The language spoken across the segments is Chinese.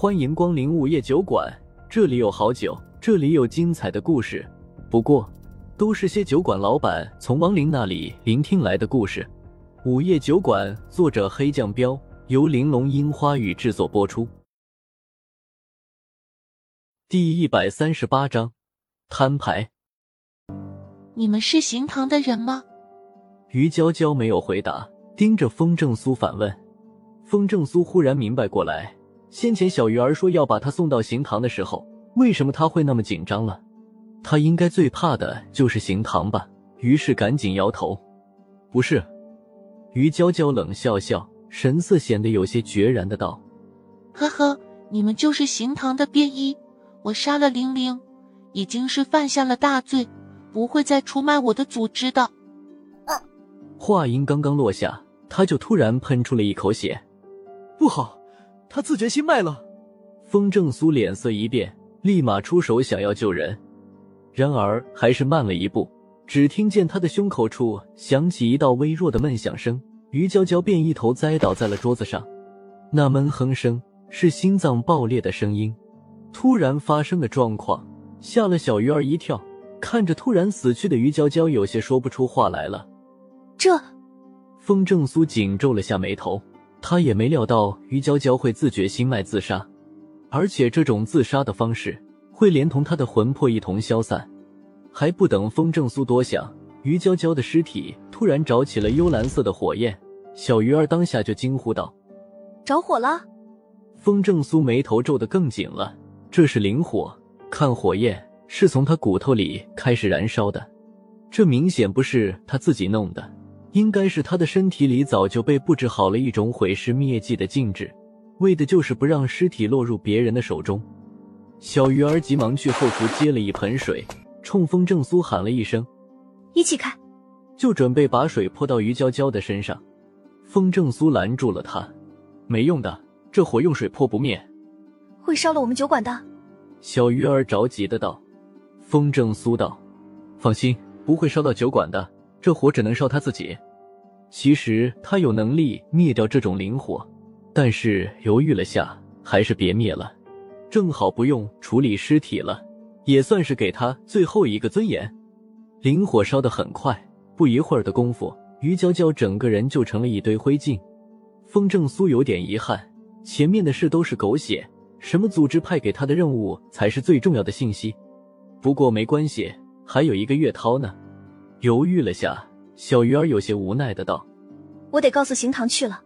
欢迎光临午夜酒馆，这里有好酒，这里有精彩的故事。不过，都是些酒馆老板从亡灵那里聆听来的故事。午夜酒馆，作者黑酱标，由玲珑樱花雨制作播出。第一百三十八章，摊牌。你们是行堂的人吗？于娇娇没有回答，盯着风正苏反问。风正苏忽然明白过来，先前小鱼儿说要把他送到刑堂的时候，为什么他会那么紧张了？他应该最怕的就是刑堂吧？于是赶紧摇头，不是。于娇娇冷笑笑，神色显得有些决然的道：“呵呵，你们就是刑堂的便衣。我杀了玲玲，已经是犯下了大罪，不会再出卖我的组织的。”话音刚刚落下，他就突然喷出了一口血。不好，他自觉心脉了。风正苏脸色一变，立马出手想要救人，然而还是慢了一步。只听见他的胸口处响起一道微弱的闷响声，于娇娇便一头栽倒在了桌子上。那闷哼声是心脏爆裂的声音。突然发生的状况吓了小鱼儿一跳，看着突然死去的于娇娇，有些说不出话来了。这，风正苏紧皱了下眉头。他也没料到于娇娇会自觉心脉自杀，而且这种自杀的方式会连同他的魂魄一同消散。还不等风正苏多想，于娇娇的尸体突然着起了幽蓝色的火焰，小鱼儿当下就惊呼道：“着火了！”风正苏眉头皱得更紧了，这是灵火，看火焰是从他骨头里开始燃烧的，这明显不是他自己弄的。应该是他的身体里早就被布置好了一种毁尸灭迹的禁制，为的就是不让尸体落入别人的手中。小鱼儿急忙去后厨接了一盆水，冲风正苏喊了一声：“一起开！”就准备把水泼到于娇娇的身上。风正苏拦住了他：“没用的，这火用水泼不灭，会烧了我们酒馆的。”小鱼儿着急的道。风正苏道：“放心，不会烧到酒馆的。”这火只能烧他自己。其实他有能力灭掉这种灵火，但是犹豫了下，还是别灭了。正好不用处理尸体了，也算是给他最后一个尊严。灵火烧得很快，不一会儿的功夫，于娇娇整个人就成了一堆灰烬。风正苏有点遗憾，前面的事都是狗血，什么组织派给他的任务才是最重要的信息。不过没关系，还有一个月涛呢。犹豫了下，小鱼儿有些无奈的道：“我得告诉刑堂去了。”“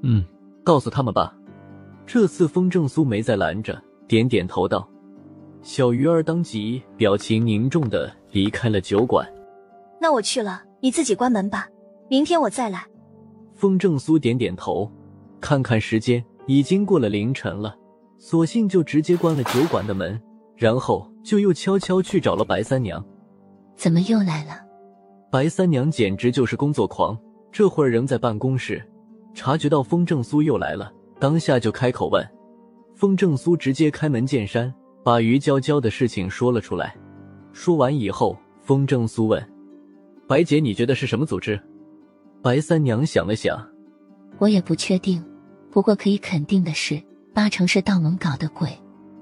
嗯，告诉他们吧。”这次风正苏没再拦着，点点头道：“小鱼儿当即表情凝重的离开了酒馆。”“那我去了，你自己关门吧，明天我再来。”风正苏点点头，看看时间，已经过了凌晨了，索性就直接关了酒馆的门，然后就又悄悄去找了白三娘。“怎么又来了？”白三娘简直就是工作狂，这会儿仍在办公室，察觉到风正苏又来了，当下就开口问。风正苏直接开门见山，把于娇娇的事情说了出来。说完以后，风正苏问：“白姐，你觉得是什么组织？”白三娘想了想：“我也不确定，不过可以肯定的是，八成是道盟搞的鬼，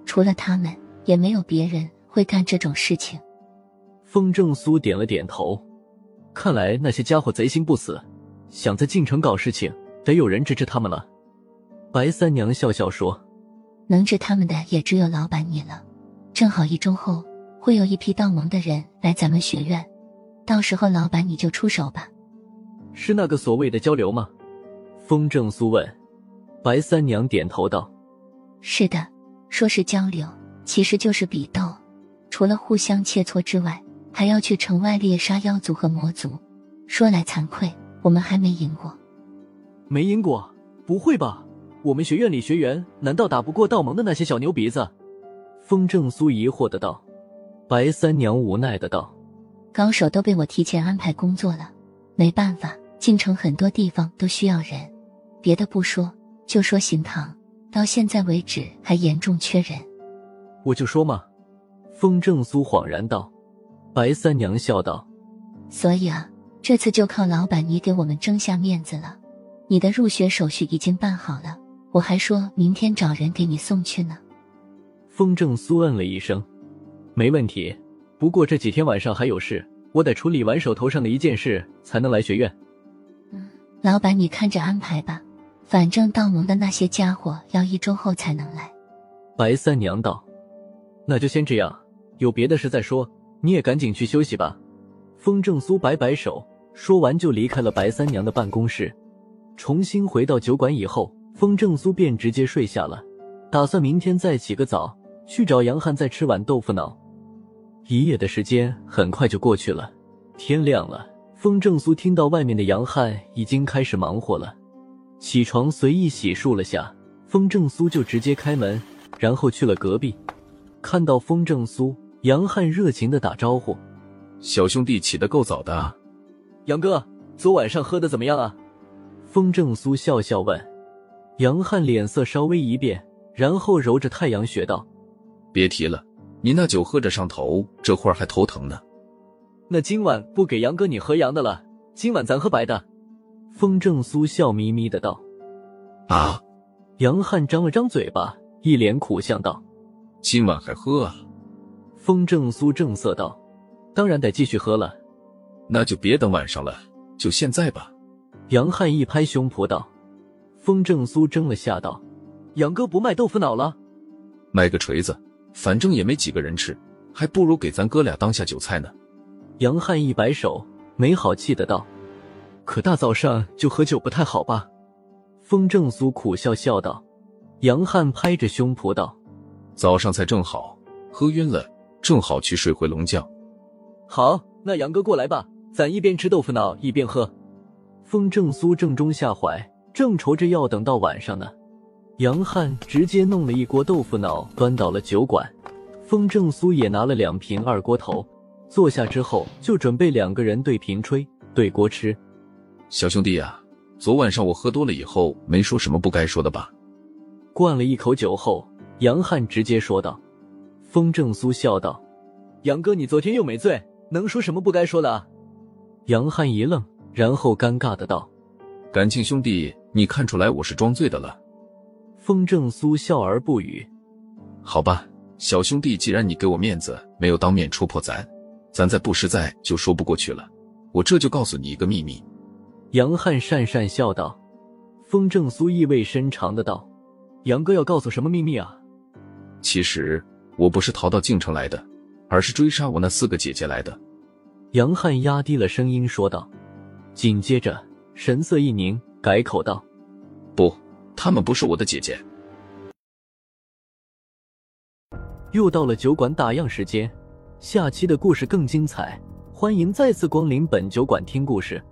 除了他们，也没有别人会干这种事情。”风正苏点了点头。看来那些家伙贼心不死，想在晋城搞事情，得有人治治他们了。白三娘笑笑说：“能治他们的也只有老板你了。正好一周后会有一批道盟的人来咱们学院，到时候老板你就出手吧。”是那个所谓的交流吗？风正苏问。白三娘点头道：“是的，说是交流，其实就是比斗，除了互相切磋之外。”还要去城外猎杀妖族和魔族，说来惭愧，我们还没赢过。没赢过？不会吧？我们学院里学员难道打不过道盟的那些小牛鼻子？风正苏疑惑的道。白三娘无奈的道：“高手都被我提前安排工作了，没办法，进城很多地方都需要人。别的不说，就说行堂，到现在为止还严重缺人。我就说嘛。”风正苏恍然道。白三娘笑道：“所以啊，这次就靠老板你给我们争下面子了。你的入学手续已经办好了，我还说明天找人给你送去呢。风正苏嗯了一声，没问题。不过这几天晚上还有事，我得处理完手头上的一件事，才能来学院。嗯，老板你看着安排吧。反正道盟的那些家伙要一周后才能来。白三娘道：“那就先这样，有别的事再说。你也赶紧去休息吧。”风正苏摆摆手，说完就离开了白三娘的办公室。重新回到酒馆以后，风正苏便直接睡下了，打算明天再起个早去找杨汉再吃碗豆腐脑。一夜的时间很快就过去了，天亮了，风正苏听到外面的杨汉已经开始忙活了。起床，随意洗漱了下，风正苏就直接开门，然后去了隔壁。看到风正苏，杨汉热情的打招呼：“小兄弟起得够早的啊，杨哥，昨晚上喝的怎么样啊？”风正苏笑笑问。杨汉脸色稍微一变，然后揉着太阳穴道：“别提了，你那酒喝着上头，这会儿还头疼呢。那今晚不给杨哥你喝洋的了，今晚咱喝白的。”风正苏笑眯眯的道：“啊！”杨汉张了张嘴巴，一脸苦相道：“今晚还喝啊？”风正苏正色道：“当然得继续喝了。”那就别等晚上了，就现在吧。杨汉一拍胸脯道：“风正苏怔了下道：‘杨哥不卖豆腐脑了？’卖个锤子，反正也没几个人吃，还不如给咱哥俩当下酒菜呢。”杨汉一摆手，没好气的道。可大早上就喝酒不太好吧？风正苏苦笑笑道。杨汉拍着胸脯道：“早上才正好，喝晕了正好去睡回笼觉。”好，那杨哥过来吧，咱一边吃豆腐脑一边喝。风正苏正中下怀，正愁着要等到晚上呢。杨汉直接弄了一锅豆腐脑端到了酒馆，风正苏也拿了两瓶二锅头，坐下之后就准备两个人对瓶吹，对锅吃。小兄弟呀，昨晚上我喝多了以后，没说什么不该说的吧？灌了一口酒后，杨汉直接说道。风正苏笑道：“杨哥，你昨天又没醉，能说什么不该说的啊？”杨汉一愣，然后尴尬的道：“感情兄弟，你看出来我是装醉的了。”风正苏笑而不语。好吧，小兄弟，既然你给我面子，没有当面戳破咱，咱再不实在就说不过去了。我这就告诉你一个秘密。杨汉讪讪笑道，风正苏意味深长的道：“杨哥要告诉什么秘密啊？”其实我不是逃到京城来的，而是追杀我那四个姐姐来的。杨汉压低了声音说道，紧接着神色一凝，改口道：“不，她们不是我的姐姐。”又到了酒馆打烊时间，下期的故事更精彩，欢迎再次光临本酒馆听故事。